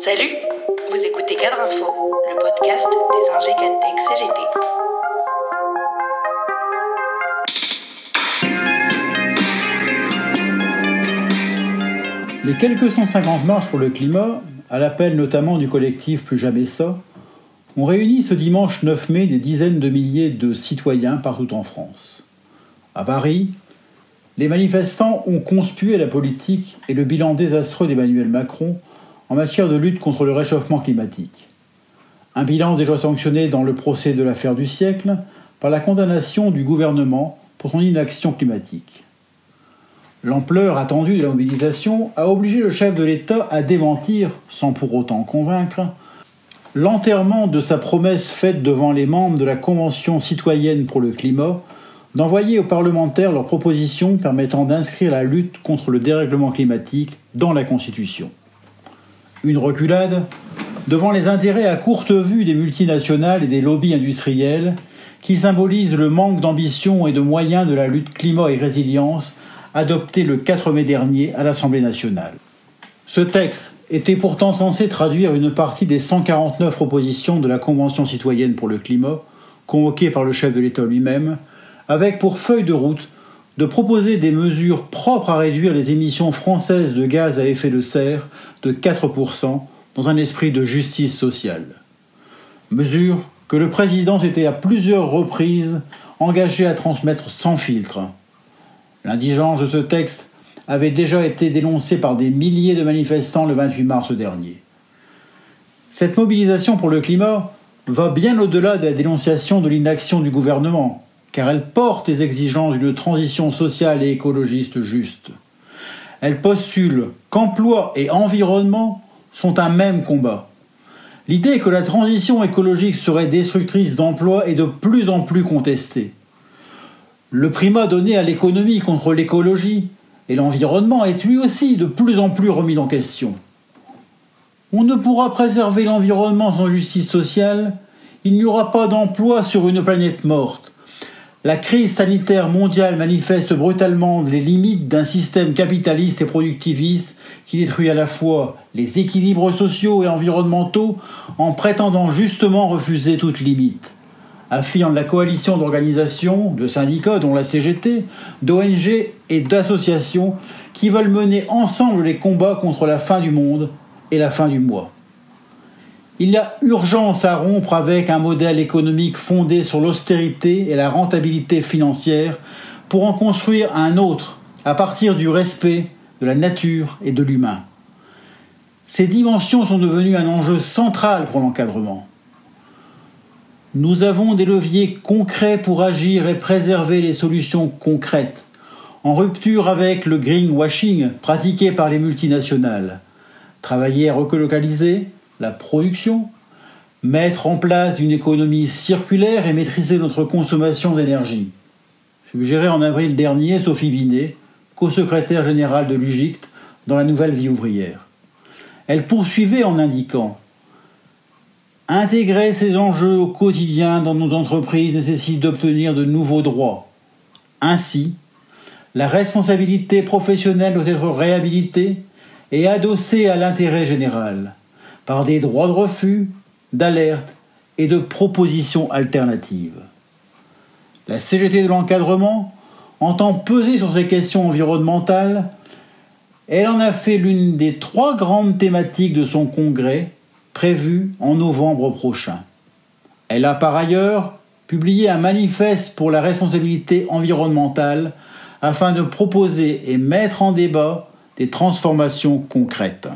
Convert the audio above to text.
Salut, vous écoutez Cadre Info, le podcast des ingé Cantech CGT. Les quelques 150 marches pour le climat, à l'appel notamment du collectif Plus jamais ça, ont réuni ce dimanche 9 mai des dizaines de milliers de citoyens partout en France. À Paris, les manifestants ont conspué la politique et le bilan désastreux d'Emmanuel Macron en matière de lutte contre le réchauffement climatique. Un bilan déjà sanctionné dans le procès de l'affaire du siècle par la condamnation du gouvernement pour son inaction climatique. L'ampleur attendue de la mobilisation a obligé le chef de l'État à démentir, sans pour autant convaincre, l'enterrement de sa promesse faite devant les membres de la Convention citoyenne pour le climat d'envoyer aux parlementaires leurs propositions permettant d'inscrire la lutte contre le dérèglement climatique dans la Constitution. Une reculade devant les intérêts à courte vue des multinationales et des lobbies industriels qui symbolisent le manque d'ambition et de moyens de la lutte climat et résilience adopté le 4 mai dernier à l'Assemblée nationale. Ce texte était pourtant censé traduire une partie des 149 propositions de la Convention citoyenne pour le climat, convoquée par le chef de l'État lui-même, avec pour feuille de route de proposer des mesures propres à réduire les émissions françaises de gaz à effet de serre de 4% dans un esprit de justice sociale. Mesures que le président s'était à plusieurs reprises engagé à transmettre sans filtre. L'indigence de ce texte avait déjà été dénoncé par des milliers de manifestants le 28 mars dernier. Cette mobilisation pour le climat va bien au-delà de la dénonciation de l'inaction du gouvernement, car elle porte les exigences d'une transition sociale et écologiste juste. Elle postule qu'emploi et environnement sont un même combat. L'idée que la transition écologique serait destructrice d'emplois est de plus en plus contestée. Le primat donné à l'économie contre l'écologie et l'environnement est lui aussi de plus en plus remis en question. On ne pourra préserver l'environnement sans justice sociale, il n'y aura pas d'emploi sur une planète morte. La crise sanitaire mondiale manifeste brutalement les limites d'un système capitaliste et productiviste qui détruit à la fois les équilibres sociaux et environnementaux en prétendant justement refuser toute limite affirme la coalition d'organisations, de syndicats, dont la CGT, d'ONG et d'associations qui veulent mener ensemble les combats contre la fin du monde et la fin du mois. Il y a urgence à rompre avec un modèle économique fondé sur l'austérité et la rentabilité financière pour en construire un autre à partir du respect de la nature et de l'humain. Ces dimensions sont devenues un enjeu central pour l'encadrement. Nous avons des leviers concrets pour agir et préserver les solutions concrètes, en rupture avec le greenwashing pratiqué par les multinationales. Travailler à relocaliser la production, mettre en place une économie circulaire et maîtriser notre consommation d'énergie. Suggéré en avril dernier Sophie Binet, co-secrétaire générale de l'UGICT, dans la nouvelle vie ouvrière. Elle poursuivait en indiquant Intégrer ces enjeux au quotidien dans nos entreprises nécessite d'obtenir de nouveaux droits. Ainsi, la responsabilité professionnelle doit être réhabilitée et adossée à l'intérêt général par des droits de refus, d'alerte et de propositions alternatives. La CGT de l'encadrement entend peser sur ces questions environnementales. Elle en a fait l'une des trois grandes thématiques de son congrès prévu en novembre prochain. Elle a par ailleurs publié un manifeste pour la responsabilité environnementale afin de proposer et mettre en débat des transformations concrètes.